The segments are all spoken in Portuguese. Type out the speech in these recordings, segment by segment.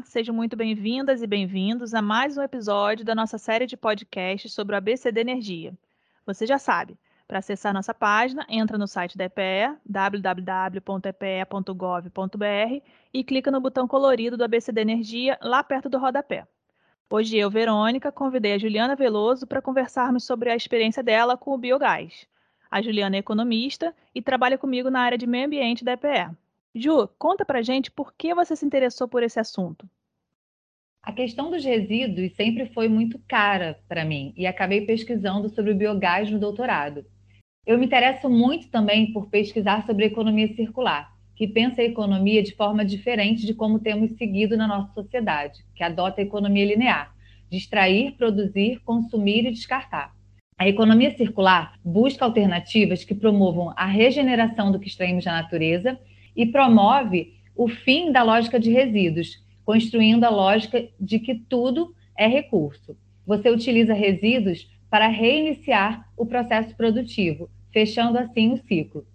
Olá, sejam muito bem-vindas e bem-vindos a mais um episódio da nossa série de podcasts sobre o ABCD Energia. Você já sabe, para acessar nossa página, entra no site da EPE, www.epe.gov.br e clica no botão colorido do ABCD Energia lá perto do rodapé. Hoje eu, Verônica, convidei a Juliana Veloso para conversarmos sobre a experiência dela com o biogás. A Juliana é economista e trabalha comigo na área de meio ambiente da EPE. Ju, conta pra gente por que você se interessou por esse assunto. A questão dos resíduos sempre foi muito cara para mim e acabei pesquisando sobre o biogás no doutorado. Eu me interesso muito também por pesquisar sobre economia circular, que pensa a economia de forma diferente de como temos seguido na nossa sociedade, que adota a economia linear, extrair, produzir, consumir e descartar. A economia circular busca alternativas que promovam a regeneração do que extraímos da natureza e promove o fim da lógica de resíduos, construindo a lógica de que tudo é recurso. Você utiliza resíduos para reiniciar o processo produtivo, fechando assim o ciclo.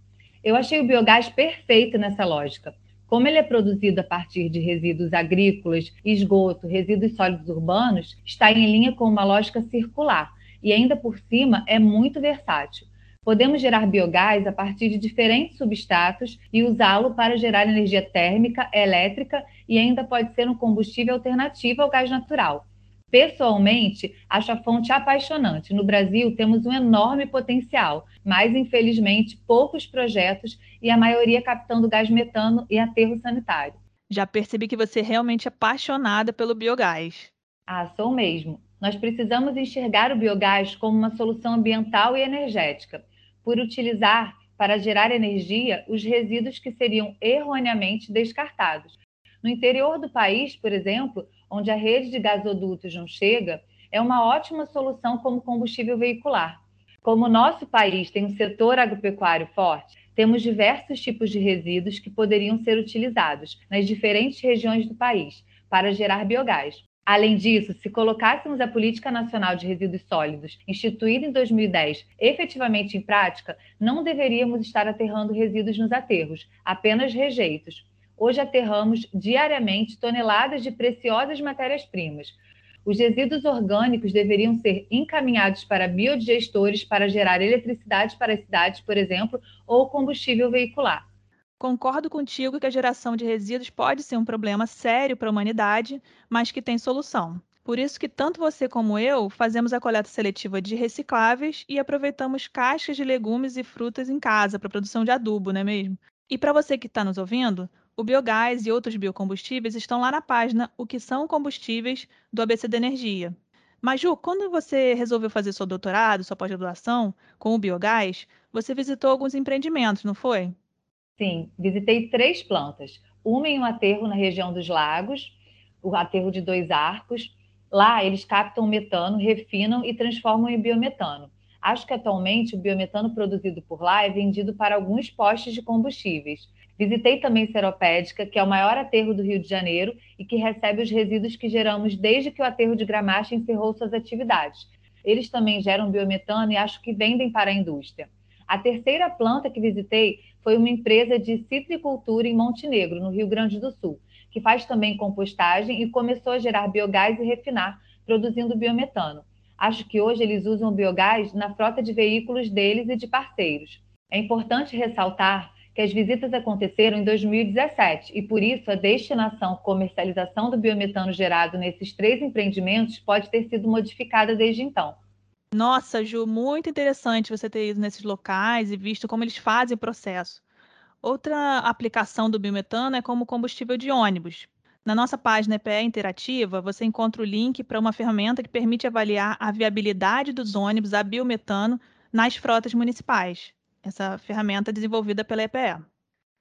Eu achei o biogás perfeito nessa lógica. Como ele é produzido a partir de resíduos agrícolas, esgoto, resíduos sólidos urbanos, está em linha com uma lógica circular e ainda por cima é muito versátil. Podemos gerar biogás a partir de diferentes substratos e usá-lo para gerar energia térmica, elétrica e ainda pode ser um combustível alternativo ao gás natural. Pessoalmente, acho a fonte apaixonante. No Brasil, temos um enorme potencial, mas infelizmente poucos projetos e a maioria captando gás metano e aterro sanitário. Já percebi que você é realmente apaixonada pelo biogás. Ah, sou mesmo. Nós precisamos enxergar o biogás como uma solução ambiental e energética por utilizar para gerar energia os resíduos que seriam erroneamente descartados. No interior do país, por exemplo, onde a rede de gasodutos não chega, é uma ótima solução como combustível veicular. Como o nosso país tem um setor agropecuário forte, temos diversos tipos de resíduos que poderiam ser utilizados nas diferentes regiões do país para gerar biogás. Além disso, se colocássemos a Política Nacional de Resíduos Sólidos, instituída em 2010, efetivamente em prática, não deveríamos estar aterrando resíduos nos aterros, apenas rejeitos. Hoje aterramos diariamente toneladas de preciosas matérias-primas. Os resíduos orgânicos deveriam ser encaminhados para biodigestores para gerar eletricidade para as cidades, por exemplo, ou combustível veicular. Concordo contigo que a geração de resíduos pode ser um problema sério para a humanidade, mas que tem solução. Por isso que tanto você como eu fazemos a coleta seletiva de recicláveis e aproveitamos cascas de legumes e frutas em casa para produção de adubo, não é mesmo? E para você que está nos ouvindo, o biogás e outros biocombustíveis estão lá na página O que são combustíveis do ABC da Energia. Mas, Ju, quando você resolveu fazer seu doutorado, sua pós-graduação com o biogás, você visitou alguns empreendimentos, não foi? Sim, visitei três plantas. Uma em um aterro na região dos lagos, o aterro de dois arcos. Lá eles captam metano, refinam e transformam em biometano. Acho que atualmente o biometano produzido por lá é vendido para alguns postos de combustíveis. Visitei também Seropédica, que é o maior aterro do Rio de Janeiro e que recebe os resíduos que geramos desde que o aterro de Gramacha encerrou suas atividades. Eles também geram biometano e acho que vendem para a indústria. A terceira planta que visitei foi uma empresa de citricultura em Montenegro, no Rio Grande do Sul, que faz também compostagem e começou a gerar biogás e refinar, produzindo biometano. Acho que hoje eles usam biogás na frota de veículos deles e de parceiros. É importante ressaltar que as visitas aconteceram em 2017 e, por isso, a destinação comercialização do biometano gerado nesses três empreendimentos pode ter sido modificada desde então. Nossa, Ju, muito interessante você ter ido nesses locais e visto como eles fazem o processo. Outra aplicação do biometano é como combustível de ônibus. Na nossa página EPE Interativa, você encontra o link para uma ferramenta que permite avaliar a viabilidade dos ônibus a biometano nas frotas municipais. Essa ferramenta é desenvolvida pela EPE.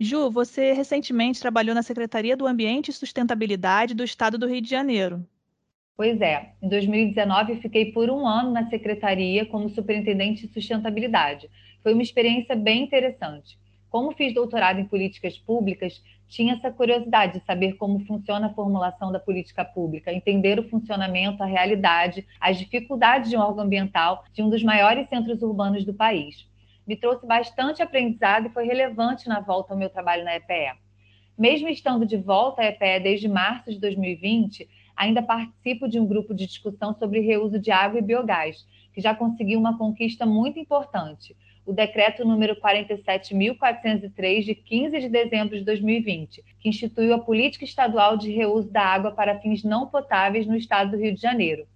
Ju, você recentemente trabalhou na Secretaria do Ambiente e Sustentabilidade do Estado do Rio de Janeiro. Pois é, em 2019 fiquei por um ano na secretaria como superintendente de sustentabilidade. Foi uma experiência bem interessante. Como fiz doutorado em políticas públicas, tinha essa curiosidade de saber como funciona a formulação da política pública, entender o funcionamento, a realidade, as dificuldades de um órgão ambiental de um dos maiores centros urbanos do país. Me trouxe bastante aprendizado e foi relevante na volta ao meu trabalho na EPE. Mesmo estando de volta à EPE desde março de 2020, ainda participo de um grupo de discussão sobre reuso de água e biogás, que já conseguiu uma conquista muito importante, o decreto número 47.403, de 15 de dezembro de 2020, que instituiu a política estadual de reuso da água para fins não potáveis no estado do Rio de Janeiro.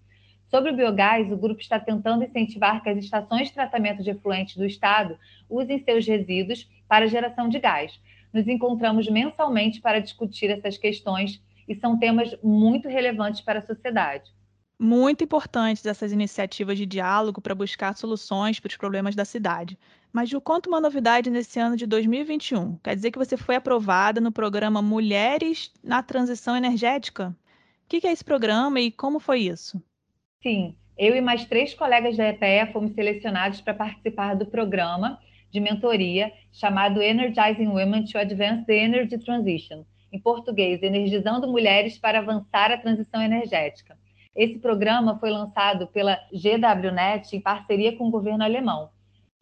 Sobre o biogás, o grupo está tentando incentivar que as estações de tratamento de efluentes do estado usem seus resíduos para geração de gás, nos encontramos mensalmente para discutir essas questões e são temas muito relevantes para a sociedade. Muito importantes essas iniciativas de diálogo para buscar soluções para os problemas da cidade. Mas Ju, conta uma novidade nesse ano de 2021. Quer dizer que você foi aprovada no programa Mulheres na Transição Energética? O que é esse programa e como foi isso? Sim, eu e mais três colegas da EPEA fomos selecionados para participar do programa de mentoria chamado Energizing Women to Advance the Energy Transition, em português, Energizando Mulheres para Avançar a Transição Energética. Esse programa foi lançado pela GWNet em parceria com o governo alemão.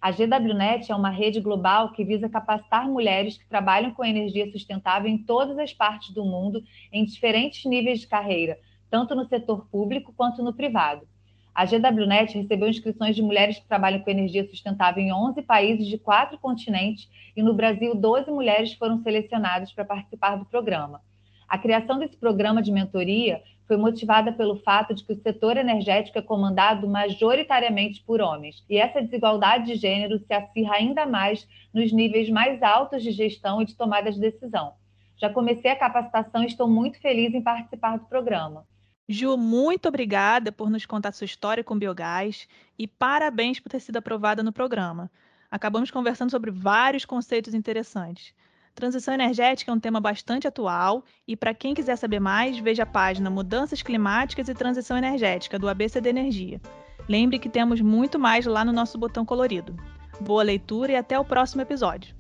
A GWNet é uma rede global que visa capacitar mulheres que trabalham com energia sustentável em todas as partes do mundo, em diferentes níveis de carreira, tanto no setor público quanto no privado. A GWNet recebeu inscrições de mulheres que trabalham com energia sustentável em 11 países de quatro continentes e no Brasil 12 mulheres foram selecionadas para participar do programa. A criação desse programa de mentoria foi motivada pelo fato de que o setor energético é comandado majoritariamente por homens, e essa desigualdade de gênero se acirra ainda mais nos níveis mais altos de gestão e de tomada de decisão. Já comecei a capacitação e estou muito feliz em participar do programa. Ju, muito obrigada por nos contar sua história com biogás e parabéns por ter sido aprovada no programa. Acabamos conversando sobre vários conceitos interessantes. Transição energética é um tema bastante atual e para quem quiser saber mais, veja a página Mudanças Climáticas e Transição Energética do ABCD Energia. Lembre que temos muito mais lá no nosso botão colorido. Boa leitura e até o próximo episódio.